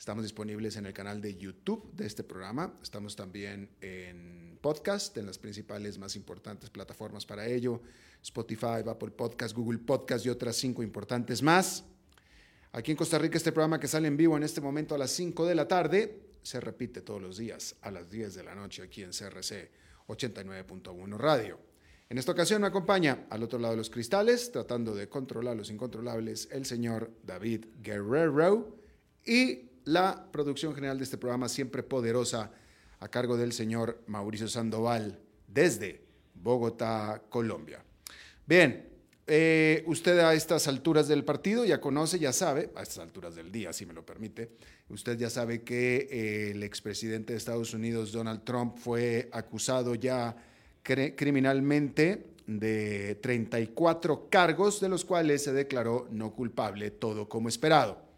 Estamos disponibles en el canal de YouTube de este programa. Estamos también en podcast, en las principales más importantes plataformas para ello. Spotify, Apple Podcast, Google Podcast y otras cinco importantes más. Aquí en Costa Rica este programa que sale en vivo en este momento a las 5 de la tarde se repite todos los días a las 10 de la noche aquí en CRC 89.1 Radio. En esta ocasión me acompaña al otro lado de los cristales, tratando de controlar los incontrolables, el señor David Guerrero y la producción general de este programa, siempre poderosa, a cargo del señor Mauricio Sandoval, desde Bogotá, Colombia. Bien, eh, usted a estas alturas del partido ya conoce, ya sabe, a estas alturas del día, si me lo permite, usted ya sabe que eh, el expresidente de Estados Unidos, Donald Trump, fue acusado ya criminalmente de 34 cargos, de los cuales se declaró no culpable, todo como esperado.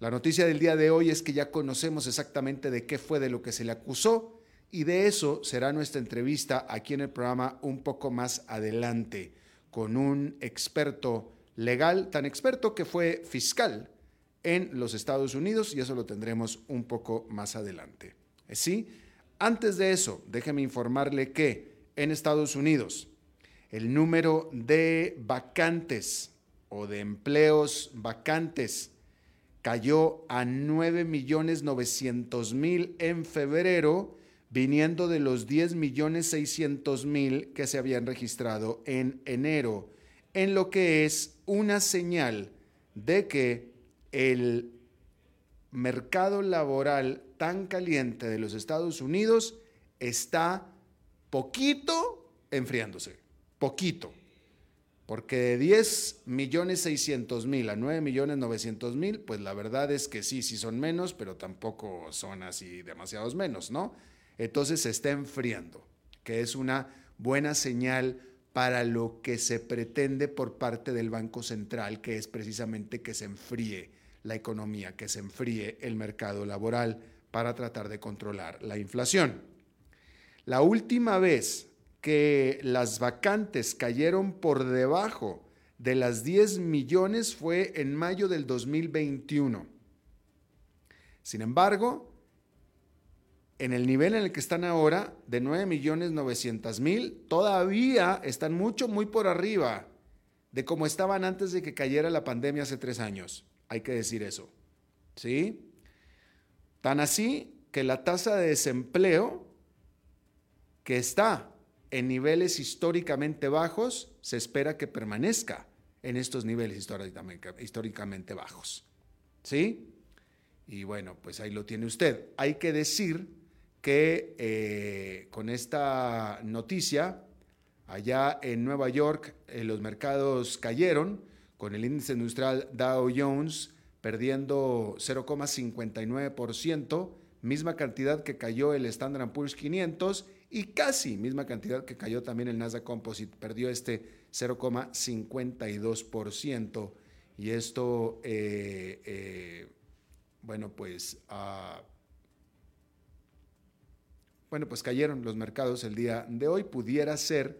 La noticia del día de hoy es que ya conocemos exactamente de qué fue de lo que se le acusó y de eso será nuestra entrevista aquí en el programa un poco más adelante con un experto legal, tan experto que fue fiscal en los Estados Unidos y eso lo tendremos un poco más adelante. ¿Sí? Antes de eso, déjeme informarle que en Estados Unidos. El número de vacantes o de empleos vacantes cayó a 9.900.000 en febrero, viniendo de los 10.600.000 que se habían registrado en enero, en lo que es una señal de que el mercado laboral tan caliente de los Estados Unidos está poquito enfriándose, poquito. Porque de 10 millones 600 mil a 9 millones 900 mil, pues la verdad es que sí, sí son menos, pero tampoco son así demasiados menos, ¿no? Entonces se está enfriando, que es una buena señal para lo que se pretende por parte del Banco Central, que es precisamente que se enfríe la economía, que se enfríe el mercado laboral para tratar de controlar la inflación. La última vez que las vacantes cayeron por debajo de las 10 millones fue en mayo del 2021. Sin embargo, en el nivel en el que están ahora, de 9 millones 900 mil, todavía están mucho, muy por arriba de cómo estaban antes de que cayera la pandemia hace tres años. Hay que decir eso. ¿Sí? Tan así que la tasa de desempleo que está en niveles históricamente bajos, se espera que permanezca en estos niveles históricamente, bajos. ¿Sí? Y bueno, pues ahí lo tiene usted. Hay que decir que eh, con esta noticia, allá en Nueva York, eh, los mercados cayeron, con el índice industrial Dow Jones perdiendo 0,59%, misma cantidad que cayó el Standard Poor's 500 y casi misma cantidad que cayó también el Nasdaq Composite, perdió este 0,52%. Y esto, eh, eh, bueno, pues, ah, bueno, pues cayeron los mercados el día de hoy. Pudiera ser,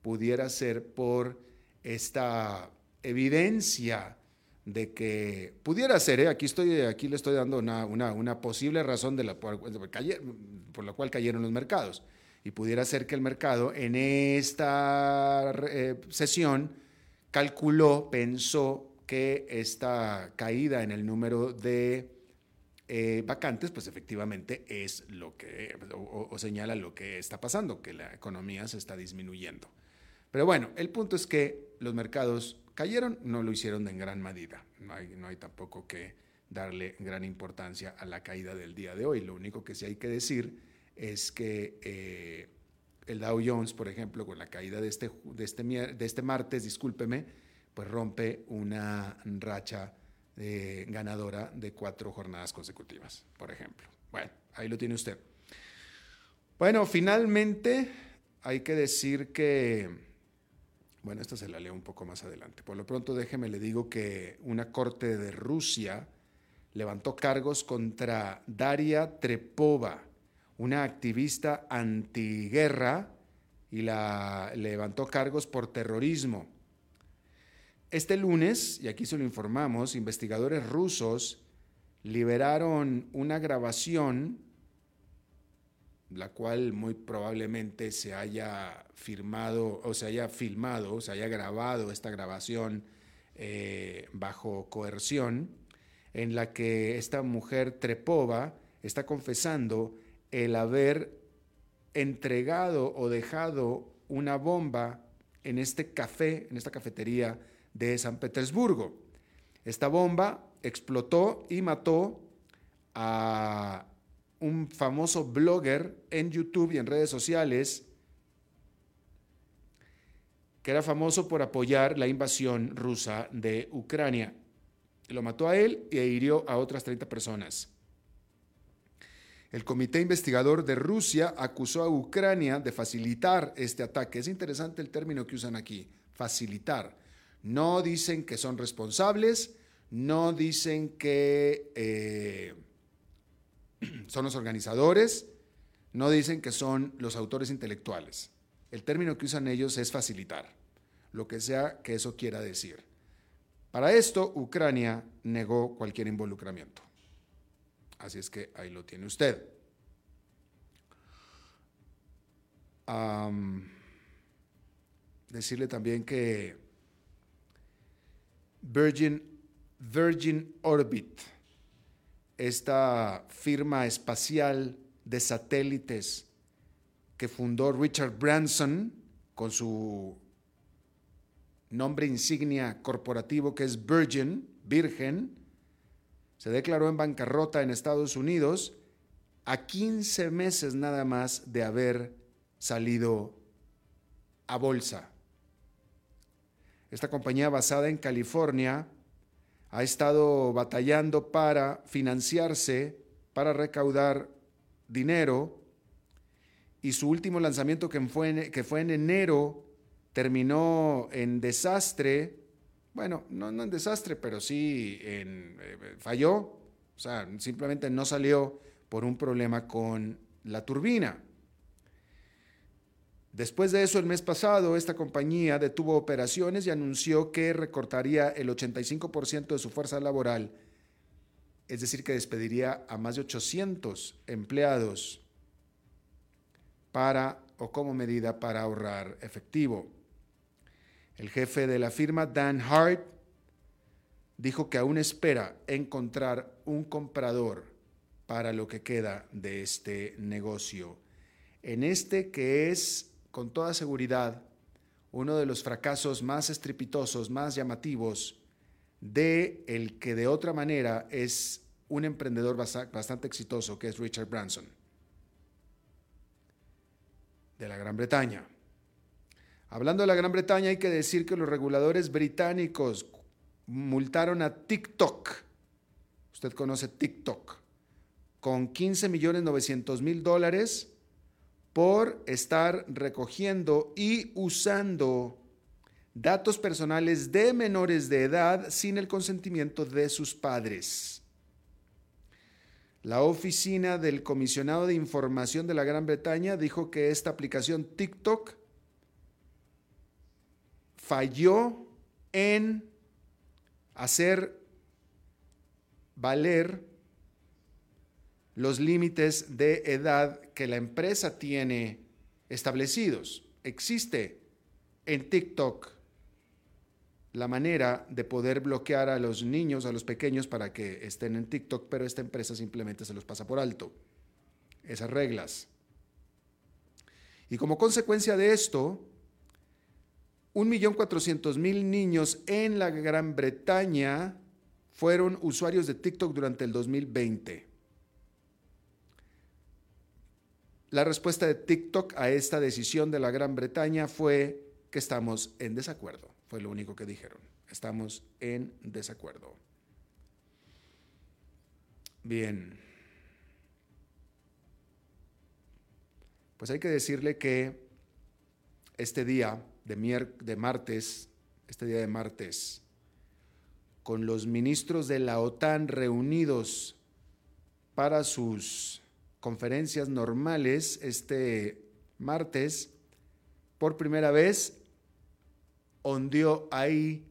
pudiera ser por esta evidencia de que pudiera ser, ¿eh? aquí, estoy, aquí le estoy dando una, posible razón de la, por la cual cayeron los mercados y pudiera ser que el mercado en esta eh, sesión calculó, pensó que esta caída en el número de eh, vacantes, pues efectivamente es lo que, o, señala lo que está pasando, que la economía se está disminuyendo. Pero bueno, el punto es que los mercados cayeron, no lo hicieron en gran medida. No hay, no hay tampoco que darle gran importancia a la caída del día de hoy. Lo único que sí hay que decir es que eh, el Dow Jones, por ejemplo, con la caída de este, de este, de este martes, discúlpeme, pues rompe una racha eh, ganadora de cuatro jornadas consecutivas, por ejemplo. Bueno, ahí lo tiene usted. Bueno, finalmente hay que decir que, bueno, esta se la leo un poco más adelante. Por lo pronto déjeme le digo que una corte de Rusia levantó cargos contra Daria Trepova, una activista antiguerra, y la levantó cargos por terrorismo. Este lunes, y aquí se lo informamos, investigadores rusos liberaron una grabación, la cual muy probablemente se haya firmado o se haya filmado, se haya grabado esta grabación eh, bajo coerción, en la que esta mujer Trepova está confesando el haber entregado o dejado una bomba en este café, en esta cafetería de San Petersburgo. Esta bomba explotó y mató a un famoso blogger en YouTube y en redes sociales que era famoso por apoyar la invasión rusa de Ucrania. Lo mató a él e hirió a otras 30 personas. El Comité Investigador de Rusia acusó a Ucrania de facilitar este ataque. Es interesante el término que usan aquí, facilitar. No dicen que son responsables, no dicen que eh, son los organizadores, no dicen que son los autores intelectuales. El término que usan ellos es facilitar, lo que sea que eso quiera decir. Para esto, Ucrania negó cualquier involucramiento. Así es que ahí lo tiene usted. decirle también que Virgin, Virgin Orbit, esta firma espacial de satélites que fundó Richard Branson con su nombre insignia corporativo que es Virgin, Virgen, se declaró en bancarrota en Estados Unidos a 15 meses nada más de haber salido a bolsa. Esta compañía basada en California ha estado batallando para financiarse, para recaudar dinero, y su último lanzamiento que fue en, que fue en enero terminó en desastre, bueno, no, en desastre, pero sí eh, falló, o sea, simplemente no salió por un problema con la turbina. Después de eso, el mes pasado, esta compañía detuvo operaciones y anunció que recortaría el 85% de su fuerza laboral, es decir, que despediría a más de 800 empleados para o como medida para ahorrar efectivo. El jefe de la firma, Dan Hart, dijo que aún espera encontrar un comprador para lo que queda de este negocio. En este que es con toda seguridad uno de los fracasos más estrepitosos, más llamativos de el que de otra manera es un emprendedor bastante exitoso, que es Richard Branson, de la Gran Bretaña. Hablando de la Gran Bretaña, hay que decir que los reguladores británicos multaron a TikTok. Usted conoce TikTok. Con 15 millones 900 mil dólares por estar recogiendo y usando datos personales de menores de edad sin el consentimiento de sus padres. La oficina del comisionado de información de la Gran Bretaña dijo que esta aplicación TikTok falló en hacer valer los límites de edad que la empresa tiene establecidos. Existe en TikTok la manera de poder bloquear a los niños, a los pequeños, para que estén en TikTok, pero esta empresa simplemente se los pasa por alto. Esas reglas. Y como consecuencia de esto, 1.400.000 niños en la Gran Bretaña fueron usuarios de TikTok durante el 2020. La respuesta de TikTok a esta decisión de la Gran Bretaña fue que estamos en desacuerdo. Fue lo único que dijeron. Estamos en desacuerdo. Bien. Pues hay que decirle que este día de, de martes, este día de martes, con los ministros de la OTAN reunidos para sus conferencias normales este martes, por primera vez ondeó ahí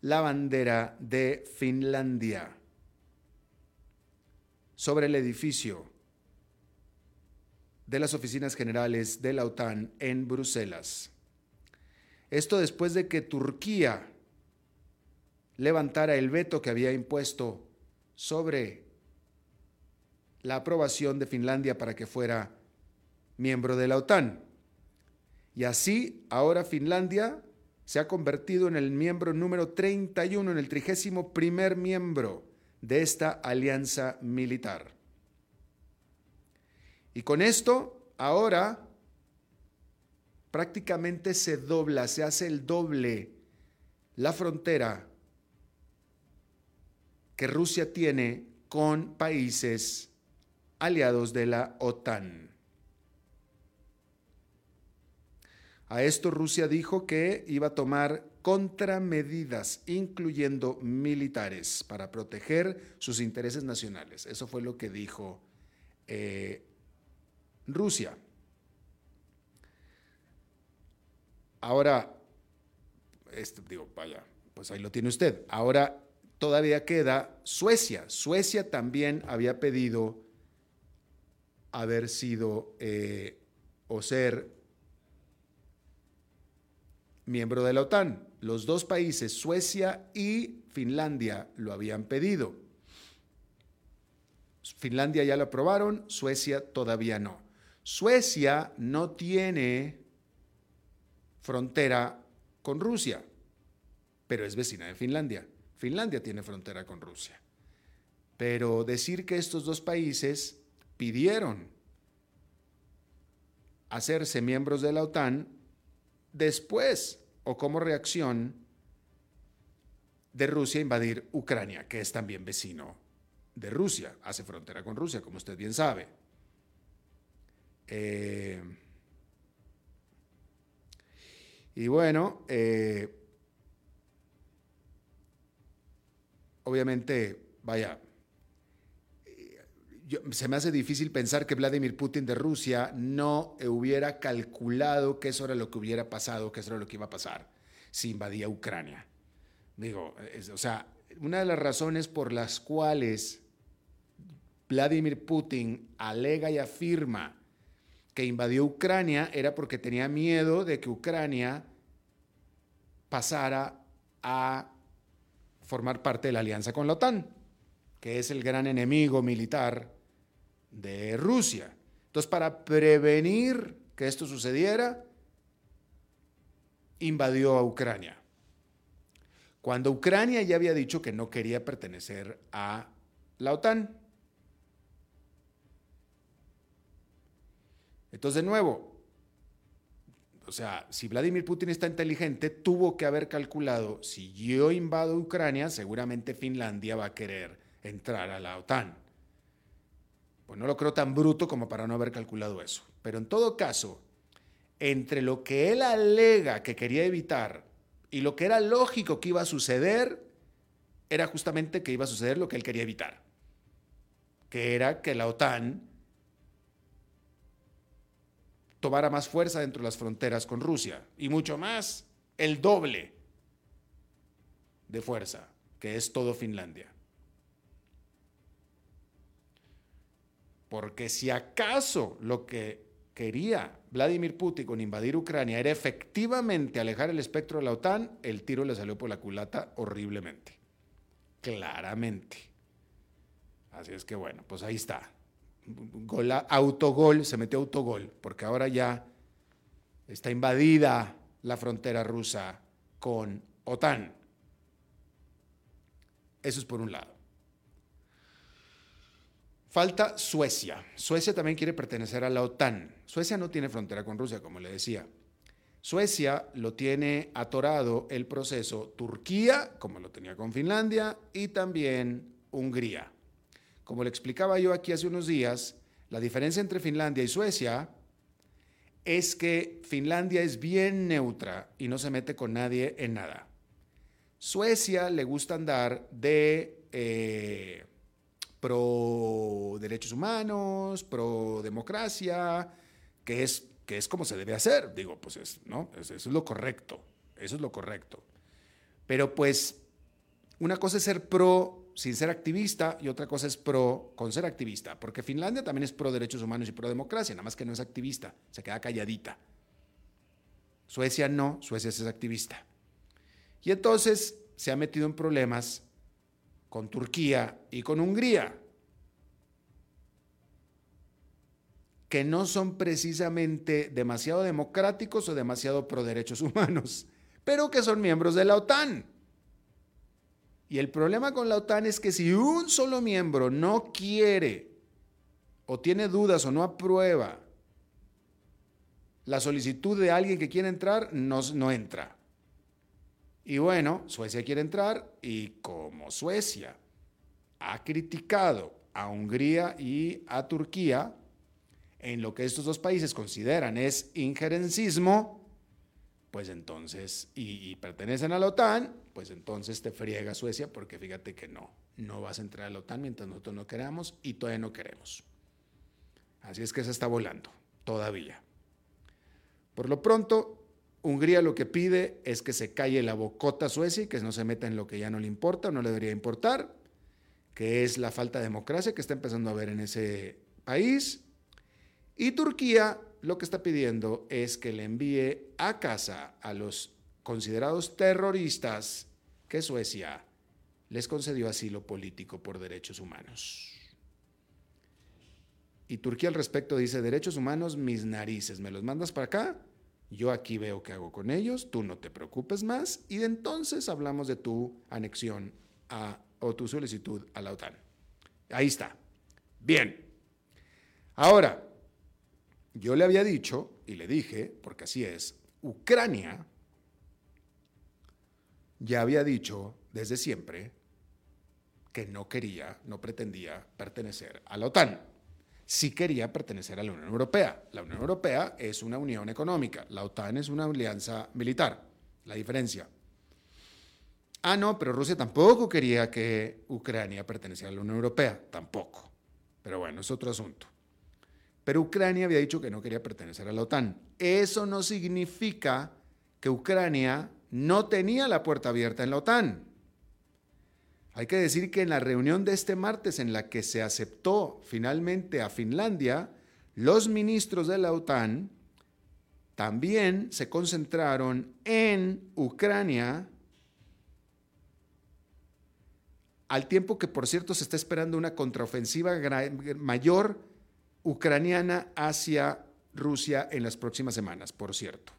la bandera de Finlandia sobre el edificio de las oficinas generales de la OTAN en Bruselas. Esto después de que Turquía levantara el veto que había impuesto sobre la aprobación de Finlandia para que fuera miembro de la OTAN. Y así, ahora Finlandia se ha convertido en el miembro número 31, en el trigésimo primer miembro de esta alianza militar. Y con esto, ahora prácticamente se dobla, se hace el doble la frontera que Rusia tiene con países aliados de la OTAN. A esto Rusia dijo que iba a tomar contramedidas, incluyendo militares, para proteger sus intereses nacionales. Eso fue lo que dijo eh, Rusia. Ahora, esto, digo, vaya, pues ahí lo tiene usted. Ahora todavía queda Suecia. Suecia también había pedido haber sido eh, o ser miembro de la OTAN. Los dos países, Suecia y Finlandia, lo habían pedido. Finlandia ya lo aprobaron, Suecia todavía no. Suecia no tiene frontera con Rusia, pero es vecina de Finlandia. Finlandia tiene frontera con Rusia. Pero decir que estos dos países pidieron hacerse miembros de la OTAN después o como reacción de Rusia invadir Ucrania, que es también vecino de Rusia, hace frontera con Rusia, como usted bien sabe. Eh, y bueno, eh, obviamente, vaya, se me hace difícil pensar que Vladimir Putin de Rusia no hubiera calculado que eso era lo que hubiera pasado, que eso era lo que iba a pasar si invadía Ucrania. Digo, o sea, una de las razones por las cuales Vladimir Putin alega y afirma que invadió Ucrania era porque tenía miedo de que Ucrania pasara a formar parte de la alianza con la OTAN, que es el gran enemigo militar de Rusia. Entonces, para prevenir que esto sucediera, invadió a Ucrania. Cuando Ucrania ya había dicho que no quería pertenecer a la OTAN. Entonces, de nuevo, o sea, si Vladimir Putin está inteligente, tuvo que haber calculado, si yo invado Ucrania, seguramente Finlandia va a querer entrar a la OTAN. Pues no lo creo tan bruto como para no haber calculado eso. Pero en todo caso, entre lo que él alega que quería evitar y lo que era lógico que iba a suceder, era justamente que iba a suceder lo que él quería evitar, que era que la OTAN tomara más fuerza dentro de las fronteras con Rusia y mucho más, el doble de fuerza, que es todo Finlandia. Porque si acaso lo que quería Vladimir Putin con invadir Ucrania era efectivamente alejar el espectro de la OTAN, el tiro le salió por la culata horriblemente. Claramente. Así es que bueno, pues ahí está. Autogol, se metió autogol, porque ahora ya está invadida la frontera rusa con OTAN. Eso es por un lado. Falta Suecia. Suecia también quiere pertenecer a la OTAN. Suecia no tiene frontera con Rusia, como le decía. Suecia lo tiene atorado el proceso Turquía, como lo tenía con Finlandia, y también Hungría. Como le explicaba yo aquí hace unos días, la diferencia entre Finlandia y Suecia es que Finlandia es bien neutra y no se mete con nadie en nada. Suecia le gusta andar de... Eh, pro derechos humanos, pro democracia, que es, que es como se debe hacer. Digo, pues es, ¿no? Eso es lo correcto, eso es lo correcto. Pero pues una cosa es ser pro sin ser activista y otra cosa es pro con ser activista, porque Finlandia también es pro derechos humanos y pro democracia, nada más que no es activista, se queda calladita. Suecia no, Suecia es activista. Y entonces se ha metido en problemas con Turquía y con Hungría, que no son precisamente demasiado democráticos o demasiado pro derechos humanos, pero que son miembros de la OTAN. Y el problema con la OTAN es que si un solo miembro no quiere o tiene dudas o no aprueba la solicitud de alguien que quiere entrar, no, entra. Y bueno, Suecia quiere entrar y como Suecia ha criticado a Hungría y a Turquía en lo que estos dos países consideran es injerencismo, pues entonces, y, pertenecen a la OTAN, pues entonces te friega Suecia porque fíjate que no, no vas a entrar a la OTAN mientras nosotros no queramos y todavía no queremos. Así es que se está volando, todavía. Por lo pronto, Hungría lo que pide es que se calle la bocota a Suecia y que no se meta en lo que ya no le importa o no le debería importar, que es la falta de democracia que está empezando a haber en ese país. Y Turquía lo que está pidiendo es que le envíe a casa a los considerados terroristas que Suecia les concedió asilo político por derechos humanos. Y Turquía al respecto dice, derechos humanos, mis narices, ¿me los mandas para acá? Yo aquí veo qué hago con ellos, tú no te preocupes más y de entonces hablamos de tu anexión a, o tu solicitud a la OTAN. Ahí está. Bien. Ahora, yo le había dicho y le dije, porque así es, Ucrania ya había dicho desde siempre que no quería, no pretendía pertenecer a la OTAN sí quería pertenecer a la Unión Europea. La Unión Europea es una unión económica, la OTAN es una alianza militar, la diferencia. Ah, no, pero Rusia tampoco quería que Ucrania perteneciera a la Unión Europea, tampoco. Pero bueno, es otro asunto. Pero Ucrania había dicho que no quería pertenecer a la OTAN. Eso no significa que Ucrania no tenía la puerta abierta en la OTAN. Hay que decir que en la reunión de este martes en la que se aceptó finalmente a Finlandia, los ministros de la OTAN también se concentraron en Ucrania, al tiempo que, por cierto, se está esperando una contraofensiva mayor ucraniana hacia Rusia en las próximas semanas, por cierto.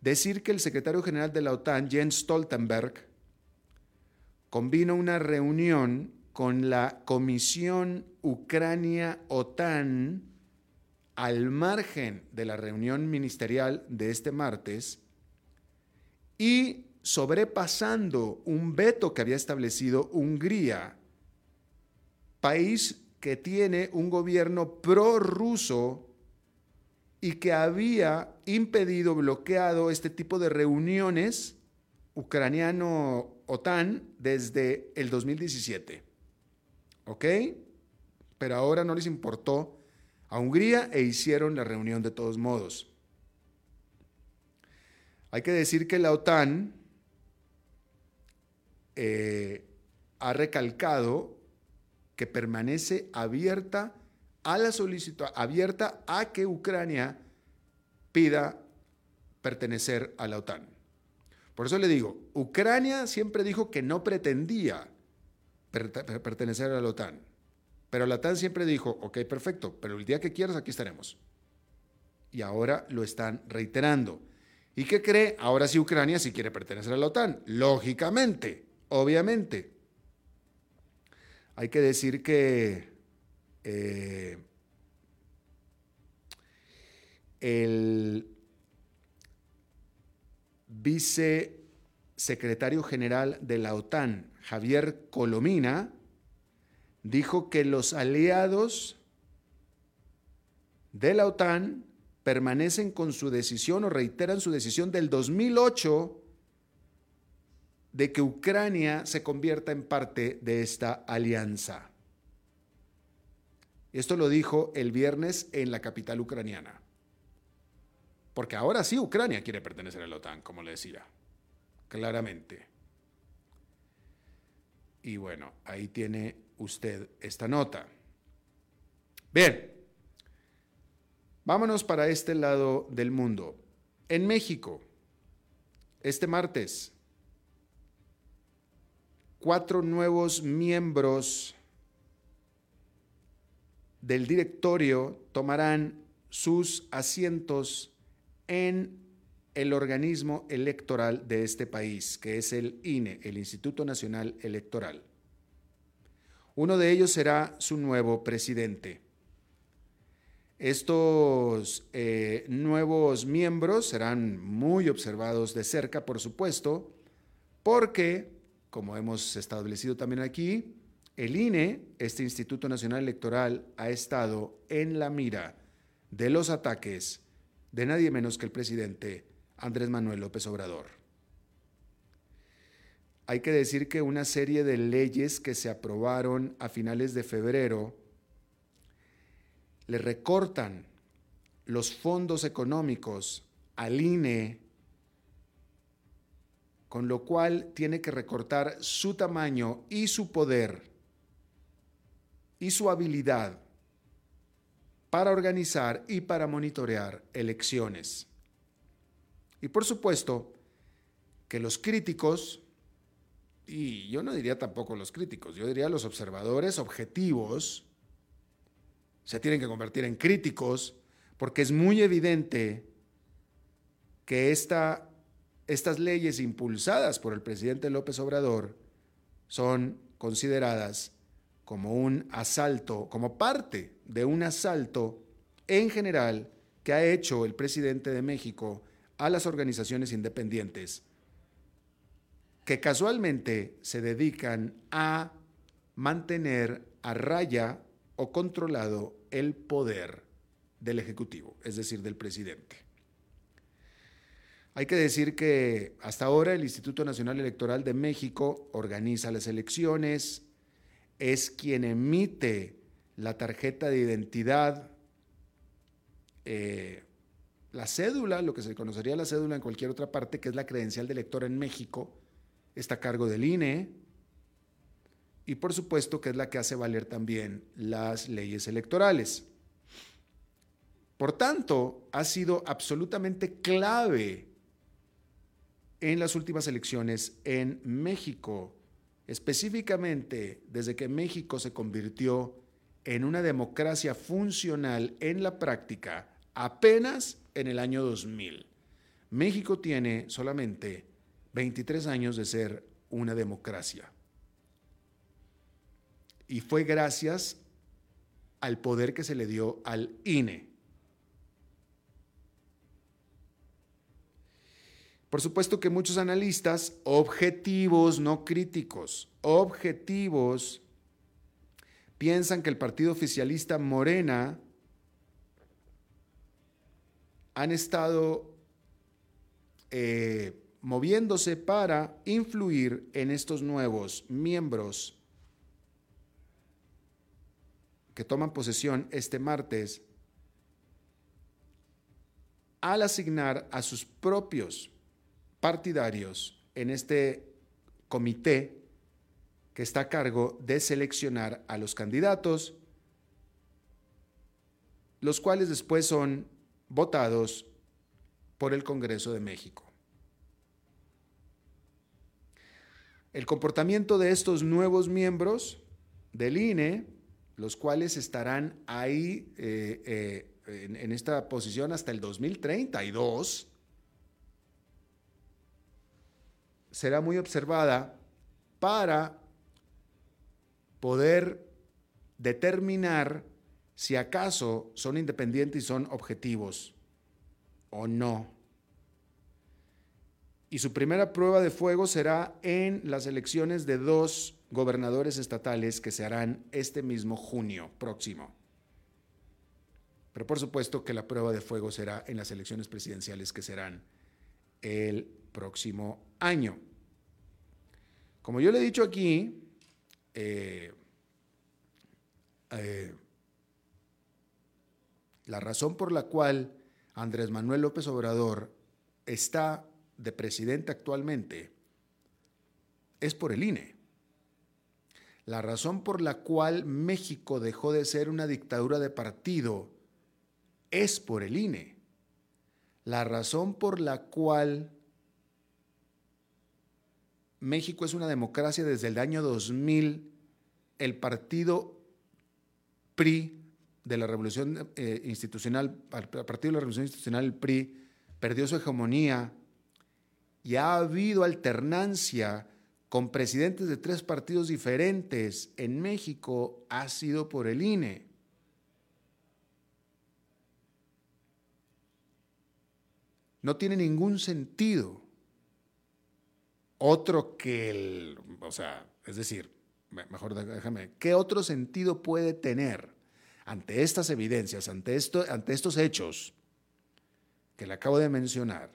Decir que el secretario general de la OTAN, Jens Stoltenberg, convino una reunión con la Comisión Ucrania-OTAN al margen de la reunión ministerial de este martes y sobrepasando un veto que había establecido Hungría, país que tiene un gobierno prorruso y que había impedido, bloqueado este tipo de reuniones ucraniano OTAN desde el 2017. ¿Ok? Pero ahora no les importó a Hungría e hicieron la reunión de todos modos. Hay que decir que la OTAN eh, ha recalcado que permanece abierta a la solicitud abierta a que Ucrania pida pertenecer a la OTAN. Por eso le digo, Ucrania siempre dijo que no pretendía pertenecer a la OTAN, pero la OTAN siempre dijo, ok, perfecto, pero el día que quieras aquí estaremos. Y ahora lo están reiterando. ¿Y qué cree? Ahora sí Ucrania sí quiere pertenecer a la OTAN. Lógicamente, obviamente. Hay que decir que eh, el vicesecretario general de la OTAN, Javier Colomina, dijo que los aliados de la OTAN permanecen con su decisión o reiteran su decisión del 2008 de que Ucrania se convierta en parte de esta alianza. Esto lo dijo el viernes en la capital ucraniana. Porque ahora sí Ucrania quiere pertenecer a la OTAN, como le decía, claramente. Y bueno, ahí tiene usted esta nota. Bien, vámonos para este lado del mundo. En México, este martes, cuatro nuevos miembros del directorio tomarán sus asientos en el organismo electoral de este país, que es el INE, el Instituto Nacional Electoral. Uno de ellos será su nuevo presidente. Estos eh, nuevos miembros serán muy observados de cerca, por supuesto, porque, como hemos establecido también aquí, el INE, este Instituto Nacional Electoral, ha estado en la mira de los ataques de nadie menos que el presidente Andrés Manuel López Obrador. Hay que decir que una serie de leyes que se aprobaron a finales de febrero le recortan los fondos económicos al INE, con lo cual tiene que recortar su tamaño y su poder y su habilidad para organizar y para monitorear elecciones. Y por supuesto que los críticos, y yo no diría tampoco los críticos, yo diría los observadores objetivos, se tienen que convertir en críticos porque es muy evidente que esta, estas leyes impulsadas por el presidente López Obrador son consideradas como un asalto, como parte de un asalto en general que ha hecho el presidente de México a las organizaciones independientes, que casualmente se dedican a mantener a raya o controlado el poder del Ejecutivo, es decir, del presidente. Hay que decir que hasta ahora el Instituto Nacional Electoral de México organiza las elecciones, es quien emite la tarjeta de identidad, eh, la cédula, lo que se conocería la cédula en cualquier otra parte, que es la credencial de elector en México, está a cargo del INE y por supuesto que es la que hace valer también las leyes electorales. Por tanto, ha sido absolutamente clave en las últimas elecciones en México específicamente desde que México se convirtió en una democracia funcional en la práctica apenas en el año 2000. México tiene solamente 23 años de ser una democracia. Y fue gracias al poder que se le dio al INE. Por supuesto que muchos analistas objetivos, no críticos, objetivos, piensan que el partido oficialista Morena han estado eh, moviéndose para influir en estos nuevos miembros que toman posesión este martes al asignar a sus propios partidarios en este comité que está a cargo de seleccionar a los candidatos los cuales después son votados por el Congreso de México. El comportamiento de estos nuevos miembros del INE, los cuales estarán ahí eh, eh, en, en esta posición hasta el 2032, será muy observada para poder determinar si acaso son independientes y son objetivos o no. Y su primera prueba de fuego será en las elecciones de dos gobernadores estatales que se harán este mismo junio próximo. Pero por supuesto que la prueba de fuego será en las elecciones presidenciales que serán el próximo año. Como yo le he dicho aquí, eh, eh, la razón por la cual Andrés Manuel López Obrador está de presidente actualmente es por el INE. La razón por la cual México dejó de ser una dictadura de partido es por el INE. La razón por la cual México es una democracia desde el año 2000, el partido PRI de la Revolución eh, Institucional, a partir de la Revolución Institucional, el PRI perdió su hegemonía y ha habido alternancia con presidentes de tres partidos diferentes en México, ha sido por el INE. No tiene ningún sentido otro que el, o sea, es decir, mejor déjame, ¿qué otro sentido puede tener ante estas evidencias, ante, esto, ante estos hechos que le acabo de mencionar?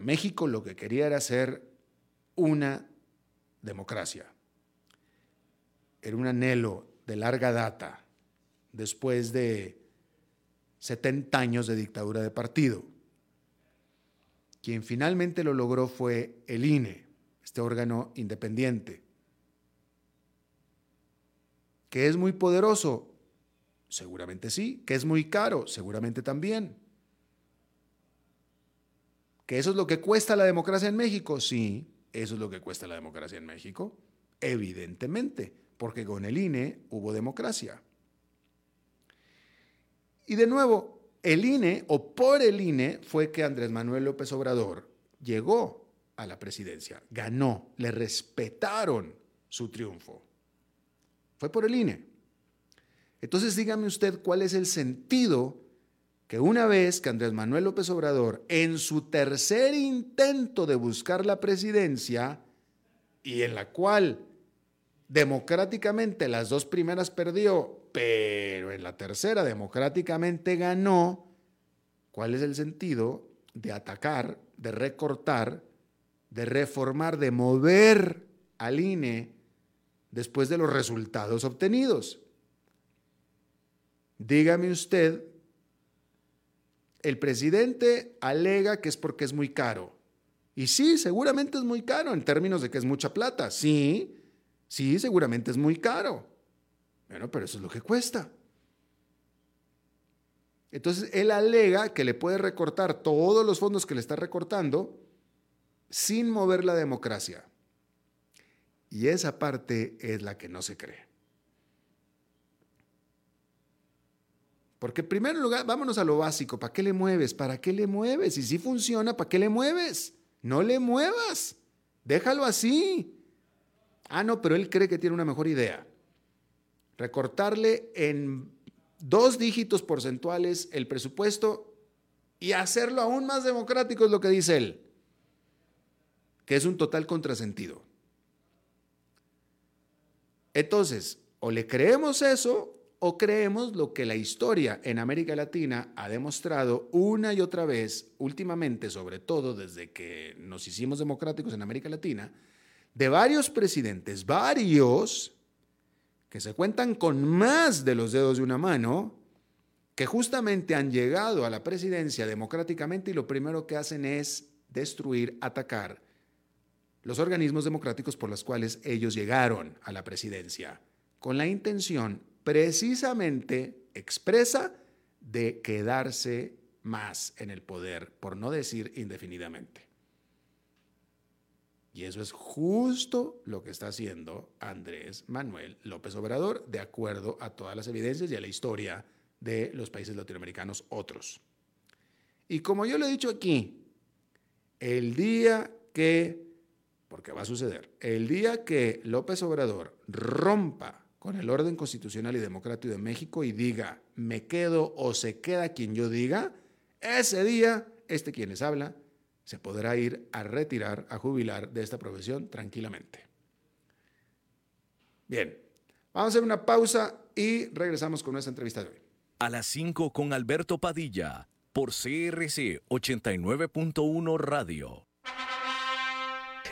México lo que quería era ser una democracia. Era un anhelo de larga data, después de 70 años de dictadura de partido. Quien finalmente lo logró fue el INE, este órgano independiente. ¿Que es muy poderoso? Seguramente sí. ¿Que es muy caro? Seguramente también. ¿Que eso es lo que cuesta la democracia en México? Sí, eso es lo que cuesta la democracia en México. Evidentemente, porque con el INE hubo democracia. Y de nuevo, el INE o por el INE fue que Andrés Manuel López Obrador llegó a la presidencia, ganó, le respetaron su triunfo. Fue por el INE. Entonces dígame usted cuál es el sentido que una vez que Andrés Manuel López Obrador, en su tercer intento de buscar la presidencia, y en la cual democráticamente las dos primeras perdió, pero en la tercera democráticamente ganó, ¿cuál es el sentido de atacar, de recortar, de reformar, de mover al INE después de los resultados obtenidos? Dígame usted, el presidente alega que es porque es muy caro. Y sí, seguramente es muy caro en términos de que es mucha plata. Sí, sí, seguramente es muy caro. Bueno, pero eso es lo que cuesta. Entonces, él alega que le puede recortar todos los fondos que le está recortando sin mover la democracia. Y esa parte es la que no se cree. Porque en primer lugar, vámonos a lo básico. ¿Para qué le mueves? ¿Para qué le mueves? Y si funciona, ¿para qué le mueves? No le muevas. Déjalo así. Ah, no, pero él cree que tiene una mejor idea recortarle en dos dígitos porcentuales el presupuesto y hacerlo aún más democrático es lo que dice él, que es un total contrasentido. Entonces, o le creemos eso o creemos lo que la historia en América Latina ha demostrado una y otra vez, últimamente, sobre todo desde que nos hicimos democráticos en América Latina, de varios presidentes, varios, que se cuentan con más de los dedos de una mano, que justamente han llegado a la presidencia democráticamente y lo primero que hacen es destruir, atacar los organismos democráticos por los cuales ellos llegaron a la presidencia, con la intención precisamente expresa de quedarse más en el poder, por no decir indefinidamente. Y eso es justo lo que está haciendo Andrés Manuel López Obrador, de acuerdo a todas las evidencias y a la historia de los países latinoamericanos otros. Y como yo lo he dicho aquí, el día que, porque va a suceder, el día que López Obrador rompa con el orden constitucional y democrático de México y diga, me quedo o se queda quien yo diga, ese día, este quien les habla, se podrá ir a retirar, a jubilar de esta profesión tranquilamente. Bien, vamos a hacer una pausa y regresamos con nuestra entrevista de hoy. A las 5 con Alberto Padilla, por CRC 89.1 Radio.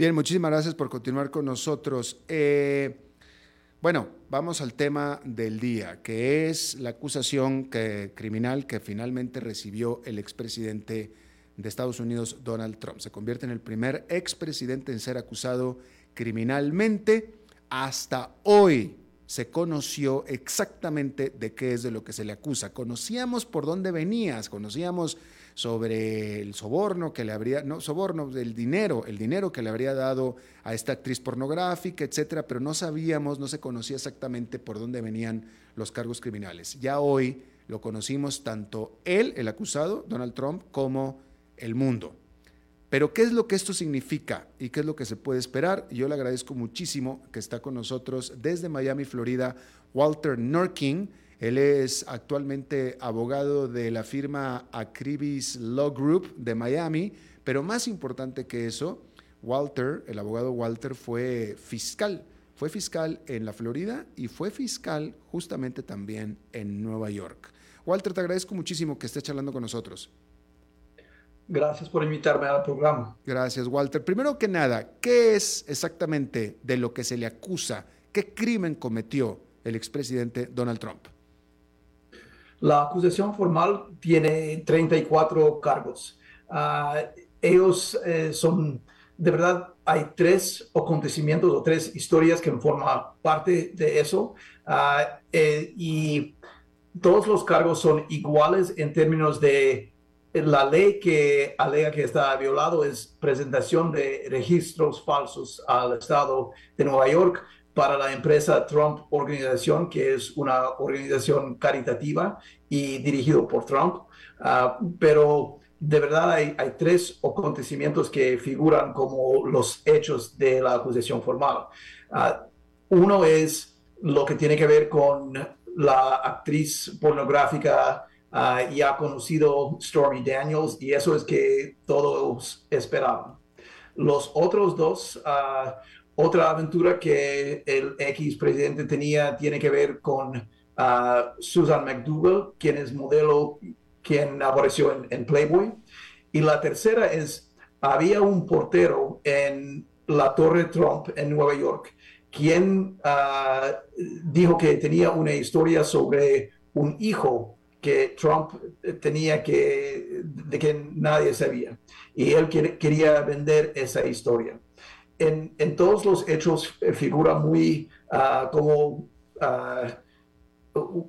Bien, muchísimas gracias por continuar con nosotros. Eh, bueno, vamos al tema del día, que es la acusación que, criminal que finalmente recibió el expresidente de Estados Unidos, Donald Trump. Se convierte en el primer expresidente en ser acusado criminalmente. Hasta hoy se conoció exactamente de qué es de lo que se le acusa. Conocíamos por dónde venías, conocíamos sobre el soborno que le habría, no, soborno, del dinero, el dinero que le habría dado a esta actriz pornográfica, etcétera, pero no sabíamos, no se conocía exactamente por dónde venían los cargos criminales. Ya hoy lo conocimos tanto él, el acusado, Donald Trump, como el mundo. Pero ¿qué es lo que esto significa y qué es lo que se puede esperar? Yo le agradezco muchísimo que está con nosotros desde Miami, Florida, Walter Norking él es actualmente abogado de la firma Acribis Law Group de Miami, pero más importante que eso, Walter, el abogado Walter, fue fiscal. Fue fiscal en la Florida y fue fiscal justamente también en Nueva York. Walter, te agradezco muchísimo que estés charlando con nosotros. Gracias por invitarme al programa. Gracias, Walter. Primero que nada, ¿qué es exactamente de lo que se le acusa? ¿Qué crimen cometió el expresidente Donald Trump? La acusación formal tiene 34 cargos. Ah, ellos eh, son, de verdad, hay tres acontecimientos o tres historias que forman parte de eso. Ah, eh, y todos los cargos son iguales en términos de la ley que alega que está violado es presentación de registros falsos al Estado de Nueva York para la empresa Trump Organización, que es una organización caritativa y dirigido por Trump. Ah, pero de verdad hay, hay, tres acontecimientos que figuran como los hechos de la acusación formal. Ah, uno es lo que tiene que ver con la actriz pornográfica uh, ya conocido Stormy Daniels, y eso es que todos esperaban. Los otros dos otra aventura que el ex presidente tenía tiene que ver con uh, Susan McDougall, quien es modelo, quien apareció en, Playboy. Y la tercera es, había un portero en la Torre Trump en Nueva York, quien uh, dijo que tenía una historia sobre un hijo que Trump tenía que, de que nadie sabía. Y él quería vender esa historia en, todos los hechos eh, figura muy ah, como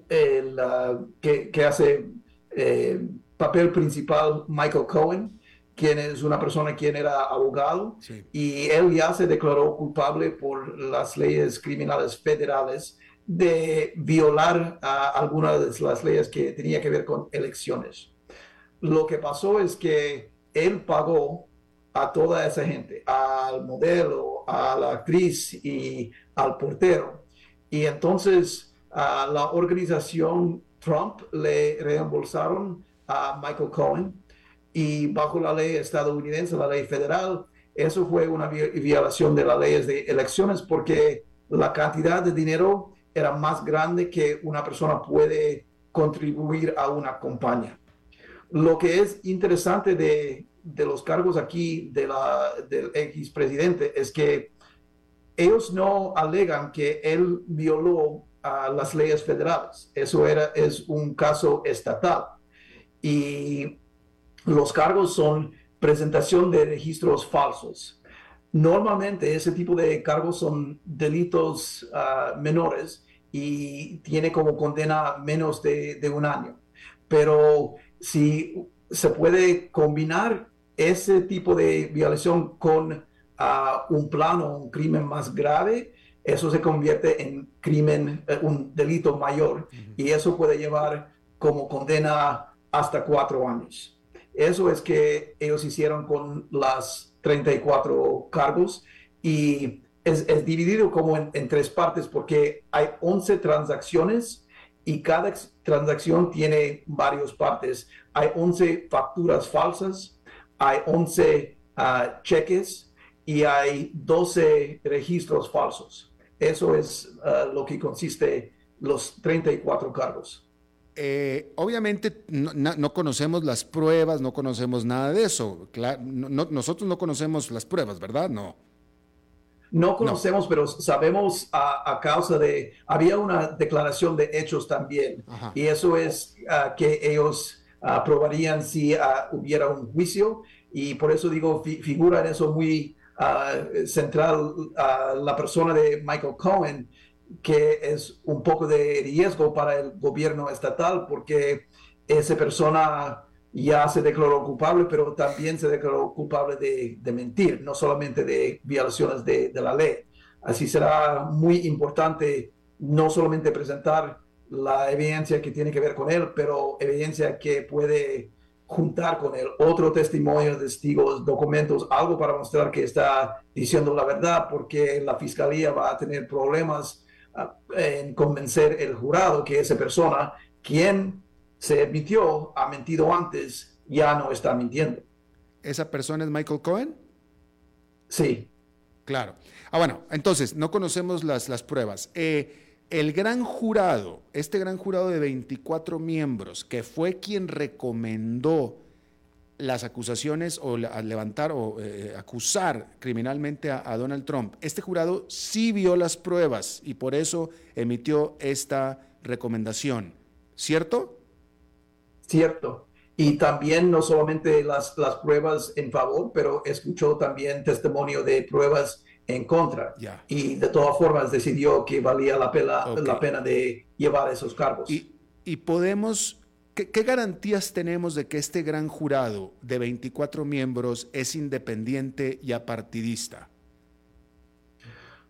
el ah, que, hace eh, papel principal Michael Cohen, quien es una persona quien era abogado y él ya se declaró culpable por las leyes criminales federales de violar algunas de las leyes que tenía que ver con elecciones. lo que pasó es que él pagó a toda esa gente, al modelo, a la actriz y al portero. Y entonces a la organización Trump le reembolsaron a Michael Cohen y bajo la ley estadounidense, la ley federal, eso fue una violación de las leyes de elecciones porque la cantidad de dinero era más grande que una persona puede contribuir a una compañía. Lo que es interesante de, de los cargos aquí de la, del ex presidente es que ellos no alegan que él violó las leyes federales. Eso era, es un caso estatal. Y los cargos son presentación de registros falsos. Normalmente ese tipo de cargos son delitos ah, menores y tiene como condena menos de, de un año. Pero si se puede combinar ese tipo de violación con ah, un plano, un crimen más grave, eso se convierte en crimen, eh, un delito mayor, y eso puede llevar como condena hasta cuatro años. Eso es que ellos hicieron con las 34 cargos y es, dividido como en, en, tres partes porque hay 11 transacciones y cada transacción tiene varias partes. Hay 11 facturas falsas, hay 11 ah, cheques y hay 12 registros falsos. Eso es ah, lo que consiste los 34 cargos. Eh, obviamente no, conocemos las pruebas, no conocemos nada de eso. nosotros no conocemos las pruebas, ¿verdad? No. No conocemos, pero sabemos a, causa de, había una declaración de hechos también, y eso es ah, que ellos aprobarían si ah, hubiera un juicio, y por eso digo, figura en eso muy central la persona de Michael Cohen, que es un poco de riesgo para el gobierno estatal porque esa persona ya se declaró culpable, pero también se declaró culpable de, mentir, no solamente de violaciones de, la ley. Así será muy importante no solamente presentar la evidencia que tiene que ver con él, pero evidencia que puede juntar con él otro testimonio, testigos, documentos, algo para mostrar que está diciendo la verdad, porque la fiscalía va a tener problemas en convencer el jurado que esa persona, quien se admitió, ha mentido antes, ya no está mintiendo. ¿Esa persona es Michael Cohen? Sí. Claro. Ah, bueno, entonces, no conocemos las, las pruebas. Eh, el gran jurado, este gran jurado de 24 miembros, que fue quien recomendó las acusaciones o levantar o eh, acusar criminalmente a, Donald Trump, este jurado sí vio las pruebas y por eso emitió esta recomendación, ¿cierto? Cierto. Y también no solamente las, las pruebas en favor, pero escuchó también testimonio de pruebas en contra. Y de todas formas decidió que valía la pena, la pena de llevar esos cargos. Y, y podemos ¿Qué, garantías tenemos de que este gran jurado de 24 miembros es independiente y apartidista?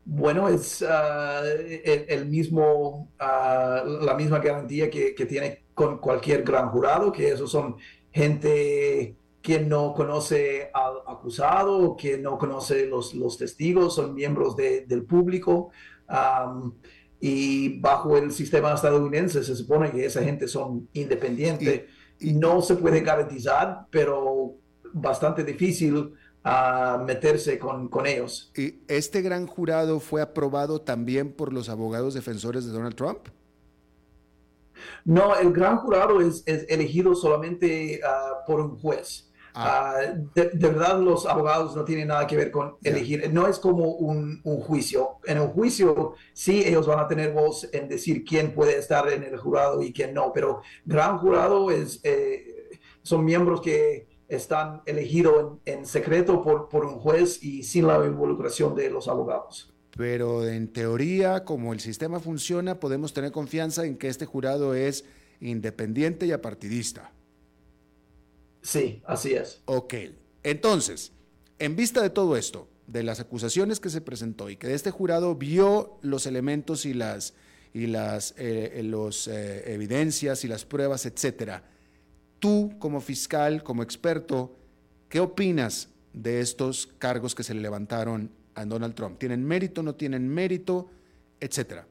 Bueno, es ah, el, mismo, ah, la misma garantía que, tiene con cualquier gran jurado, que esos son gente que no conoce al acusado, que no conoce los, los testigos, son miembros del público y bajo el sistema estadounidense se supone que esa gente son independientes. Y, no se puede garantizar, pero bastante difícil uh, meterse con, con, ellos. ¿Y este gran jurado fue aprobado también por los abogados defensores de Donald Trump? No, el gran jurado es, es elegido solamente uh, por un juez. Ah. Ah, de, verdad, los abogados no tienen nada que ver con elegir. No es como un, juicio. En un juicio, sí, ellos van a tener voz en decir quién puede estar en el jurado y quién no, pero gran jurado es, eh, son miembros que están elegidos en, secreto por, por un juez y sin la involucración de los abogados. Pero en teoría, como el sistema funciona, podemos tener confianza en que este jurado es independiente y apartidista. Sí, así es. Ok, entonces, en vista de todo esto, de las acusaciones que se presentó y que este jurado vio los elementos y las, y las eh, los, eh, evidencias y las pruebas, etcétera, Tú, como fiscal, como experto, ¿qué opinas de estos cargos que se le levantaron a Donald Trump? ¿Tienen mérito, no tienen mérito, etcétera?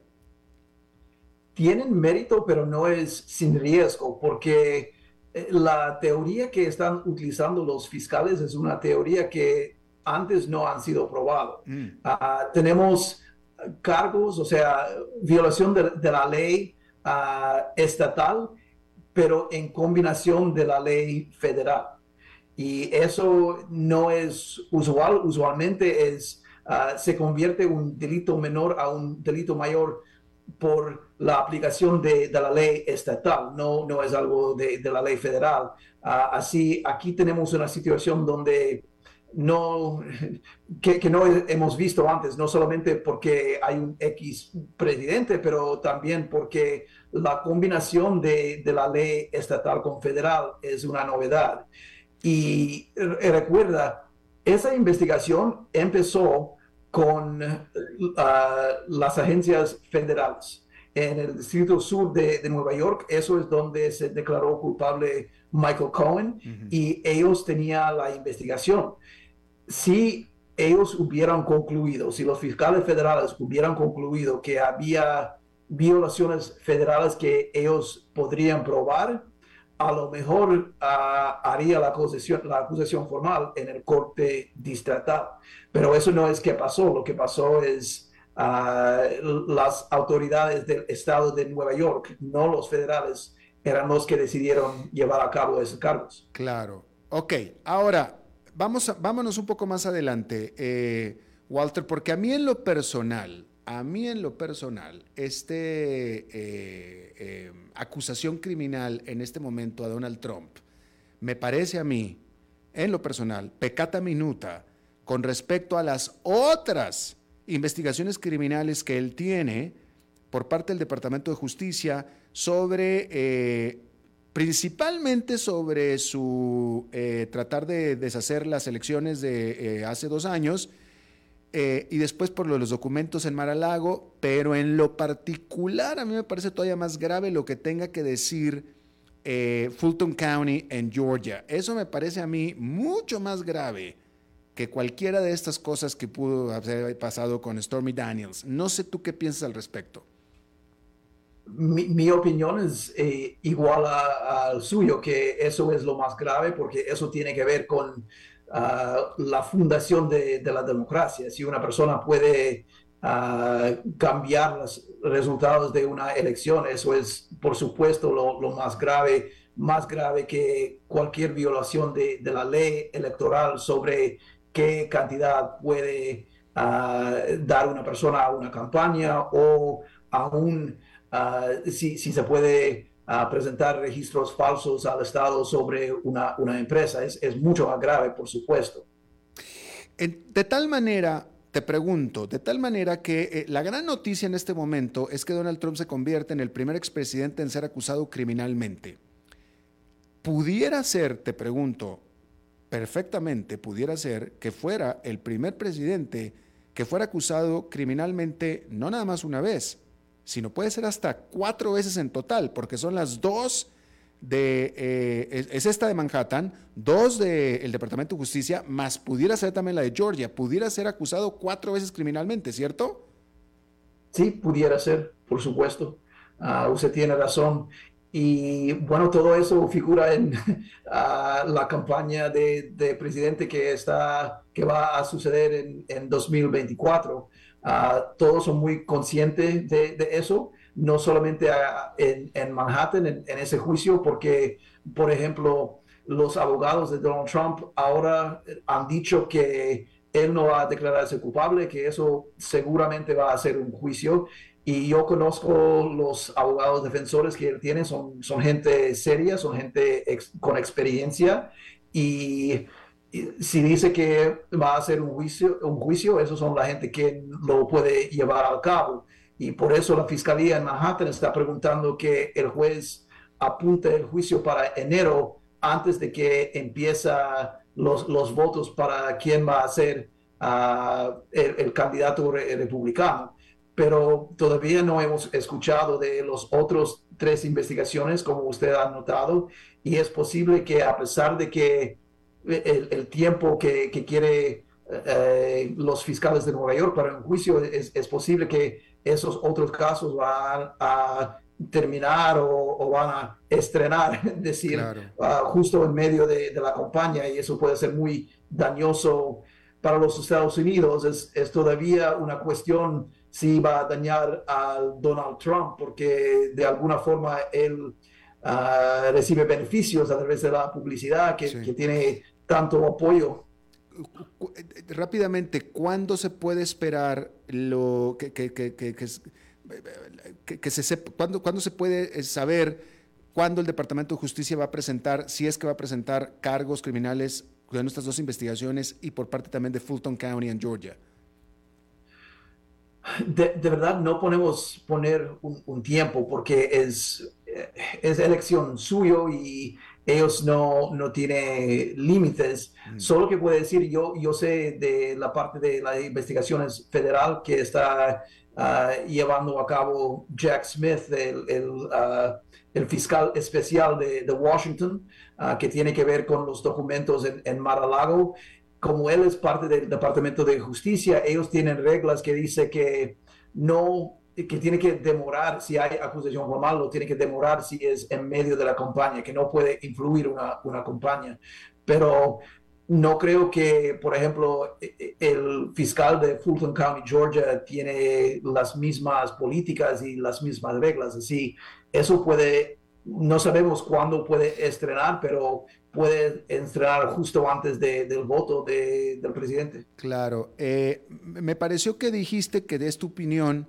Tienen mérito, pero no es sin riesgo, porque eh, la teoría que están utilizando los fiscales es una teoría que antes no han sido probado. Mm. Ah, tenemos cargos, o sea, violación de, la ley uh, estatal, pero en combinación de la ley federal. Y eso no es usual, usualmente es, uh, se convierte un delito menor a un delito mayor por la aplicación de, de la ley estatal, no, no es algo de, de la ley federal. Uh, así, aquí tenemos una situación donde no, que, no hemos visto antes, no solamente porque hay un X presidente, pero también porque la combinación de, de la ley estatal con federal es una novedad. Y recuerda, esa investigación empezó con uh, las agencias federales. En el Distrito Sur de, de, Nueva York, eso es donde se declaró culpable Michael Cohen y ellos tenían la investigación si ellos hubieran concluido, si los fiscales federales hubieran concluido que había violaciones federales que ellos podrían probar, a lo mejor ah, haría la acusación, la acusación formal en el corte distrital. Pero eso no es que pasó. Lo que pasó es uh, las autoridades del estado de Nueva York, no los federales, eran los que decidieron llevar a cabo esos cargos. Claro. Ok, ahora vamos vámonos un poco más adelante, eh, Walter, porque a mí en lo personal, a mí en lo personal, este eh, eh, acusación criminal en este momento a Donald Trump, me parece a mí, en lo personal, pecata minuta con respecto a las otras investigaciones criminales que él tiene por parte del Departamento de Justicia sobre principalmente sobre su eh, tratar de deshacer las elecciones de eh, hace dos años eh, y después por lo de los documentos en Mar-a-Lago, pero en lo particular a mí me parece todavía más grave lo que tenga que decir Fulton County en Georgia. Eso me parece a mí mucho más grave que cualquiera de estas cosas que pudo haber pasado con Stormy Daniels. No sé tú qué piensas al respecto mi, opinión es eh, igual al suyo, que eso es lo más grave porque eso tiene que ver con la fundación de, la democracia. Si una persona puede cambiar los resultados de una elección, eso es, por supuesto, lo, más grave, más grave que cualquier violación de, la ley electoral sobre qué cantidad puede dar una persona a una campaña o a un Ah, si, se puede ah, presentar registros falsos al Estado sobre una, empresa. Es, mucho más grave, por supuesto. De tal manera, te pregunto, de tal manera que eh, la gran noticia en este momento es que Donald Trump se convierte en el primer expresidente en ser acusado criminalmente. Pudiera ser, te pregunto, perfectamente pudiera ser que fuera el primer presidente que fuera acusado criminalmente no nada más una vez, sino puede ser hasta cuatro veces en total, porque son las dos de, eh, es, esta de Manhattan, dos del Departamento de Justicia, más pudiera ser también la de Georgia, pudiera ser acusado cuatro veces criminalmente, ¿cierto? Sí, pudiera ser, por supuesto. Ah, usted tiene razón. Y bueno, todo eso figura en ah, la campaña de, presidente que, está, que va a suceder en, en 2024. Ah, todos son muy conscientes de, eso, no solamente en, Manhattan, en, ese juicio, porque, por ejemplo, los abogados de Donald Trump ahora han dicho que él no va a declararse culpable, que eso seguramente va a ser un juicio. Y yo conozco los abogados defensores que él tiene, son, son gente seria, son gente con experiencia y si dice que va a hacer un juicio, un juicio, esos son la gente que lo puede llevar a cabo. Y por eso la Fiscalía en Manhattan está preguntando que el juez apunte el juicio para enero antes de que empieza los, los votos para quién va a ser ah, el, candidato republicano. pero todavía no hemos escuchado de los otros tres investigaciones, como usted ha notado, y es posible que a pesar de que el, tiempo que, que quiere eh, los fiscales de Nueva York para un juicio, es, es, posible que esos otros casos van a terminar o, van a estrenar, es decir, ah, justo en medio de, de, la campaña, y eso puede ser muy dañoso para los Estados Unidos. Es, es todavía una cuestión si va a dañar al Donald Trump, porque de alguna forma él uh, recibe beneficios a través de la publicidad que, que tiene tanto apoyo. Rápidamente, ¿cuándo se puede esperar lo que, que, que, que se sepa, ¿cuándo, ¿cuándo se puede saber cuándo el Departamento de Justicia va a presentar, si es que va a presentar cargos criminales con estas dos investigaciones y por parte también de Fulton County en Georgia? De, verdad no podemos poner un, tiempo porque es, es elección suyo y ellos no, no tienen límites. Mm. Solo que puede decir, yo, yo sé de la parte de las investigaciones federal que está ah, llevando a cabo Jack Smith, el, el, ah, el fiscal especial de, de Washington, uh, que tiene que ver con los documentos en, en Mar-a-Lago como él es parte del Departamento de Justicia, ellos tienen reglas que dice que no, que tiene que demorar, si hay acusación formal, lo tiene que demorar si es en medio de la campaña, que no puede influir una, una campaña. Pero no creo que, por ejemplo, e, e, el fiscal de Fulton County, Georgia, tiene las mismas políticas y las mismas reglas. Así, eso puede, no sabemos cuándo puede estrenar, pero puede entrar justo antes del voto del presidente. Claro. Eh, me pareció que dijiste que des tu opinión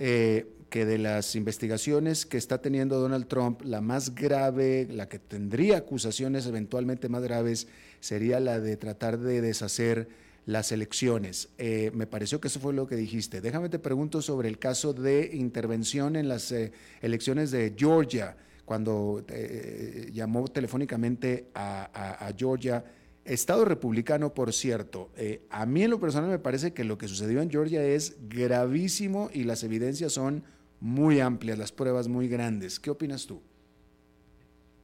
eh, que de las investigaciones que está teniendo Donald Trump, la más grave, la que tendría acusaciones eventualmente más graves, sería la de tratar de deshacer las elecciones. Eh, me pareció que eso fue lo que dijiste. Déjame te pregunto sobre el caso de intervención en las elecciones de Georgia cuando eh, llamó telefónicamente a, Georgia, Estado republicano, por cierto. Eh, a mí en lo personal me parece que lo que sucedió en Georgia es gravísimo y las evidencias son muy amplias, las pruebas muy grandes. ¿Qué opinas tú?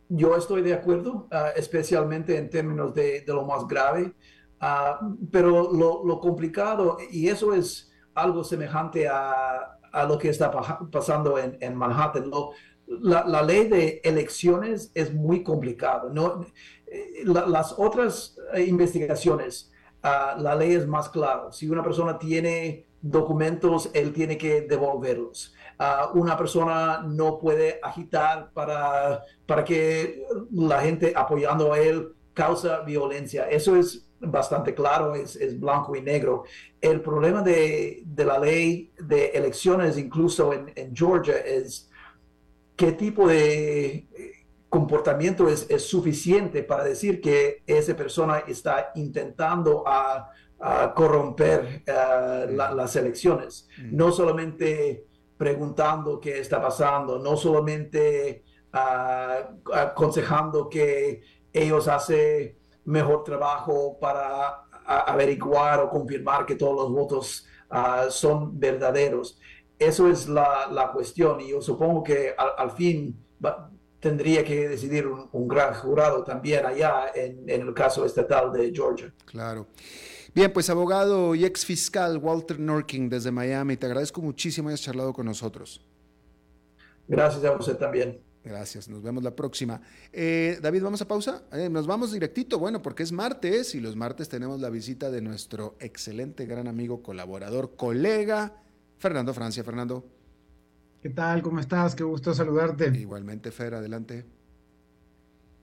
Yo estoy de acuerdo, ah, especialmente en términos de, lo más grave, ah, pero lo, complicado, y eso es algo semejante a, lo que está pasando en, Manhattan, lo, la, ley de elecciones es muy complicada. ¿no? Eh, las otras eh, investigaciones, ah, la ley es más clara. Si una persona tiene documentos, él tiene que devolverlos. Ah, una persona no puede agitar para, para que la gente apoyando a él causa violencia. Eso es bastante claro, es, blanco y negro. El problema de, la ley de elecciones, incluso en, en Georgia, es qué tipo de eh, comportamiento es, suficiente para decir que esa persona está intentando a, corromper eh, las elecciones. Mm. No solamente preguntando qué está pasando, no solamente ah, aconsejando que ellos hacen mejor trabajo para averiguar o confirmar que todos los votos ah, son verdaderos. Eso es la, la cuestión y yo supongo que al, fin tendría que decidir un, gran jurado también allá en, en, el caso estatal de Georgia. Claro. Bien, pues abogado y ex fiscal Walter Norking desde Miami, te agradezco muchísimo que hayas charlado con nosotros. Gracias a usted también. Gracias, nos vemos la próxima. Eh, David, ¿vamos a pausa? Eh, nos vamos directito, bueno, porque es martes y los martes tenemos la visita de nuestro excelente gran amigo, colaborador, colega, Fernando Francia. Fernando. ¿Qué tal? ¿Cómo estás? Qué gusto saludarte. Igualmente, Fer, adelante.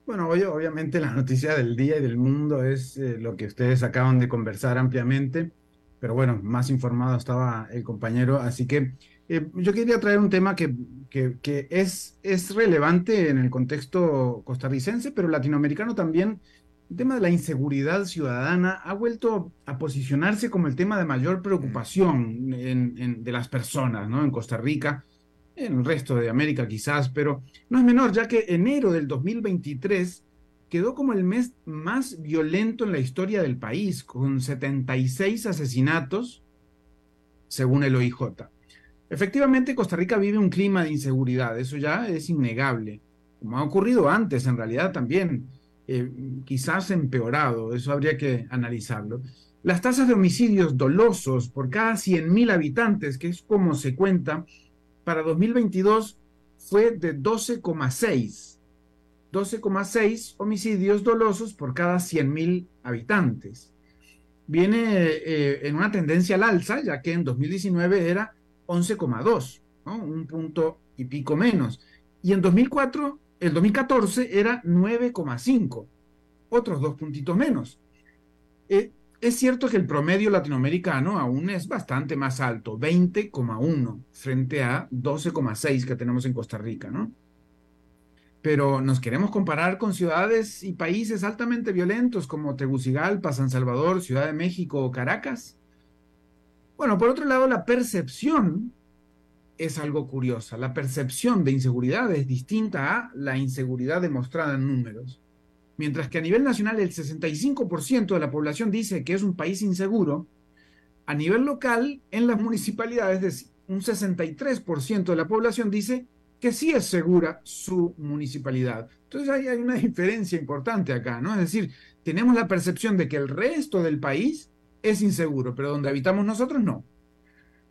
Bueno, hoy obviamente la noticia del día y del mundo es eh, lo que ustedes acaban de conversar ampliamente, pero bueno, más informado estaba el compañero, así que eh, yo quería traer un tema que, que, que, es, es relevante en el contexto costarricense, pero latinoamericano también, el tema de la inseguridad ciudadana ha vuelto a posicionarse como el tema de mayor preocupación de las personas, ¿no? En Costa Rica, en el resto de América quizás, pero no es menor, ya que enero del 2023 quedó como el mes más violento en la historia del país, con 76 asesinatos, según el OIJ. Efectivamente, Costa Rica vive un clima de inseguridad, eso ya es innegable, como ha ocurrido antes en realidad también, eh, quizás empeorado, eso habría que analizarlo. Las tasas de homicidios dolosos por cada 100.000 habitantes, que es como se cuenta, para 2022 fue de 12,6. 12,6 homicidios dolosos por cada 100.000 habitantes. Viene eh, en una tendencia al alza, ya que en 2019 era 11,2, un punto y pico menos. Y en 2004, el 2014 era 9,5, otros dos puntitos menos. Eh, es cierto que el promedio latinoamericano aún es bastante más alto, 20,1 frente a 12,6 que tenemos en Costa Rica, ¿no? Pero nos queremos comparar con ciudades y países altamente violentos como Tegucigalpa, San Salvador, Ciudad de México o Caracas. Bueno, por otro lado, la percepción es algo curiosa. La percepción de inseguridad es distinta a la inseguridad demostrada en números. Mientras que a nivel nacional el 65% de la población dice que es un país inseguro, a nivel local, en las municipalidades, un 63% de la población dice que sí es segura su municipalidad. Entonces hay, hay una diferencia importante acá, ¿no? Es decir, tenemos la percepción de que el resto del país es inseguro, pero donde habitamos nosotros no.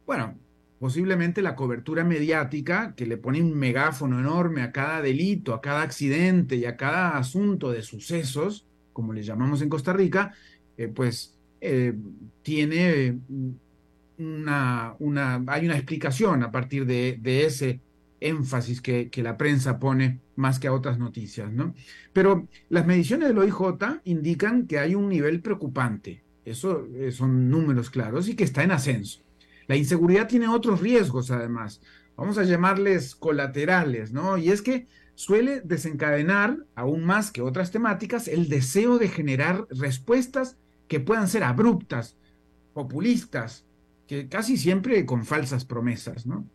Bueno, posiblemente la cobertura mediática que le pone un megáfono enorme a cada delito, a cada accidente y a cada asunto de sucesos, como le llamamos en Costa Rica, eh, pues eh, tiene una, una, hay una explicación a partir de, ese énfasis que, que, la prensa pone más que a otras noticias, ¿no? Pero las mediciones del OIJ indican que hay un nivel preocupante, eso eh, son números claros y que está en ascenso. La inseguridad tiene otros riesgos, además. Vamos a llamarles colaterales, ¿no? Y es que suele desencadenar, aún más que otras temáticas, el deseo de generar respuestas que puedan ser abruptas, populistas, que casi siempre con falsas promesas, ¿no?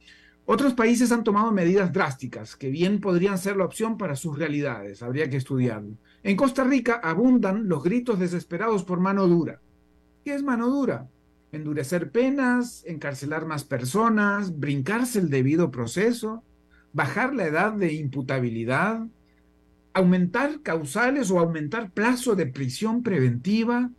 Otros países han tomado medidas drásticas que bien podrían ser la opción para sus realidades, habría que estudiarlo. En Costa Rica abundan los gritos desesperados por mano dura. ¿Qué es mano dura? Endurecer penas, encarcelar más personas, brincarse el debido proceso, bajar la edad de imputabilidad, aumentar causales o aumentar plazo de prisión preventiva.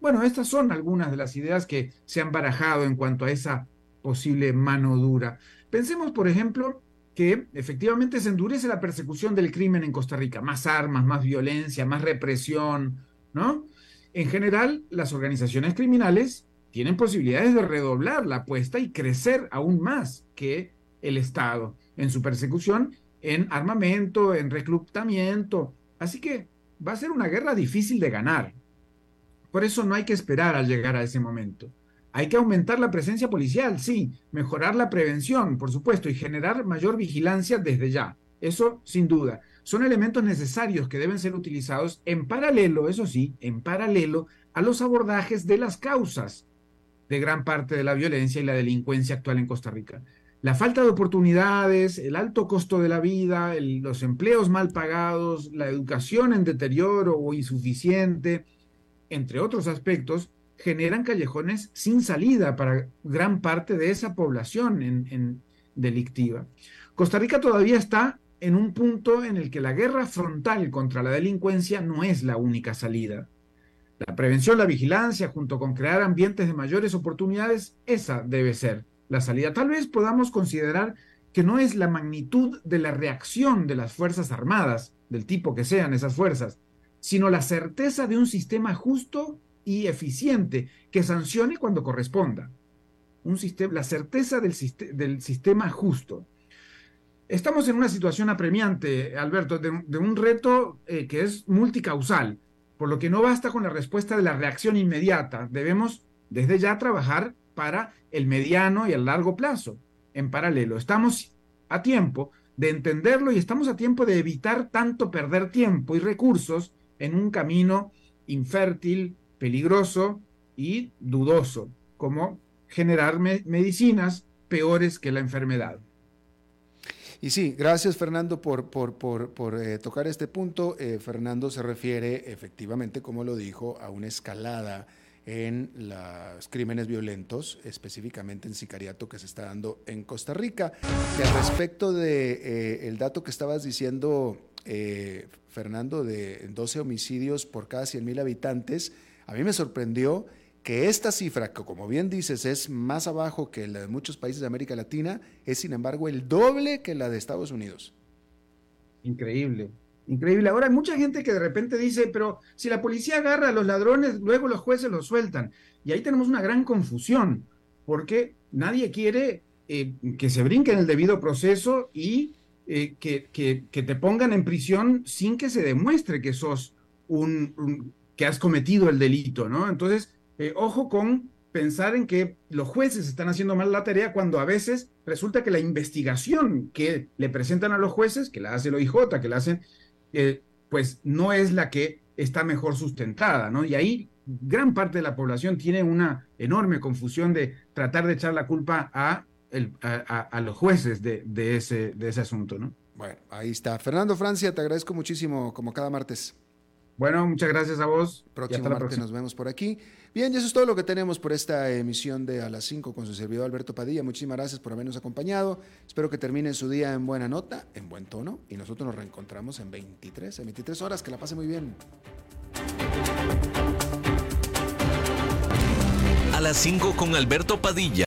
Bueno, estas son algunas de las ideas que se han barajado en cuanto a esa posible mano dura. Pensemos, por ejemplo, que efectivamente se endurece la persecución del crimen en Costa Rica, más armas, más violencia, más represión, ¿no? En general, las organizaciones criminales tienen posibilidades de redoblar la apuesta y crecer aún más que el Estado en su persecución, en armamento, en reclutamiento. Así que va a ser una guerra difícil de ganar. Por eso no hay que esperar a llegar a ese momento. Hay que aumentar la presencia policial, sí, mejorar la prevención, por supuesto, y generar mayor vigilancia desde ya. Eso sin duda. Son elementos necesarios que deben ser utilizados en paralelo, eso sí, en paralelo a los abordajes de las causas de gran parte de la violencia y la delincuencia actual en Costa Rica. La falta de oportunidades, el alto costo de la vida, los empleos mal pagados, la educación en deterioro o insuficiente, entre otros aspectos, generan callejones sin salida para gran parte de esa población en delictiva. Costa Rica todavía está en un punto en el que la guerra frontal contra la delincuencia no es la única salida. La prevención, la vigilancia, junto con crear ambientes de mayores oportunidades, esa debe ser la salida. Tal vez podamos considerar que no es la magnitud de la reacción de las Fuerzas Armadas, del tipo que sean esas fuerzas, sino la certeza de un sistema justo y eficiente que sancione cuando corresponda. Un sistema, la certeza del, sistema justo. Estamos en una situación apremiante, Alberto, de, un reto eh, que es multicausal por lo que no basta con la respuesta de la reacción inmediata, debemos desde ya trabajar para el mediano y el largo plazo. En paralelo, estamos a tiempo de entenderlo y estamos a tiempo de evitar tanto perder tiempo y recursos en un camino infértil, peligroso y dudoso, como generar medicinas peores que la enfermedad. Y sí, gracias Fernando por, por, eh, tocar este punto. Eh, Fernando se refiere efectivamente, como lo dijo, a una escalada en los crímenes violentos, específicamente en sicariato que se está dando en Costa Rica. Y al respecto de eh, dato que estabas diciendo, eh, Fernando, de 12 homicidios por cada 100 mil habitantes, a mí me sorprendió que esta cifra, que como bien dices es más abajo que la de muchos países de América Latina, es sin embargo el doble que la de Estados Unidos. Increíble, increíble. Ahora hay mucha gente que de repente dice, pero si la policía agarra a los ladrones, luego los jueces los sueltan. Y ahí tenemos una gran confusión, porque nadie quiere eh, que se brinque en el debido proceso y eh, que, que, te pongan en prisión sin que se demuestre que sos un, que has cometido el delito, ¿no? Entonces, eh, ojo con pensar en que los jueces están haciendo mal la tarea cuando a veces resulta que la investigación que le presentan a los jueces, que la hace el OIJ, que la hacen, eh, pues no es la que está mejor sustentada, ¿no? Y ahí gran parte de la población tiene una enorme confusión de tratar de echar la culpa a, los jueces de, de, ese, de ese asunto, ¿no? Bueno, ahí está. Fernando Francia, te agradezco muchísimo como cada martes. Bueno, muchas gracias a vos. Próximo martes nos vemos por aquí. Bien, y eso es todo lo que tenemos por esta emisión de A las 5 con su servidor Alberto Padilla. Muchísimas gracias por habernos acompañado. Espero que terminen su día en buena nota, en buen tono, y nosotros nos reencontramos en 23, en 23 horas. Que la pase muy bien. A las 5 con Alberto Padilla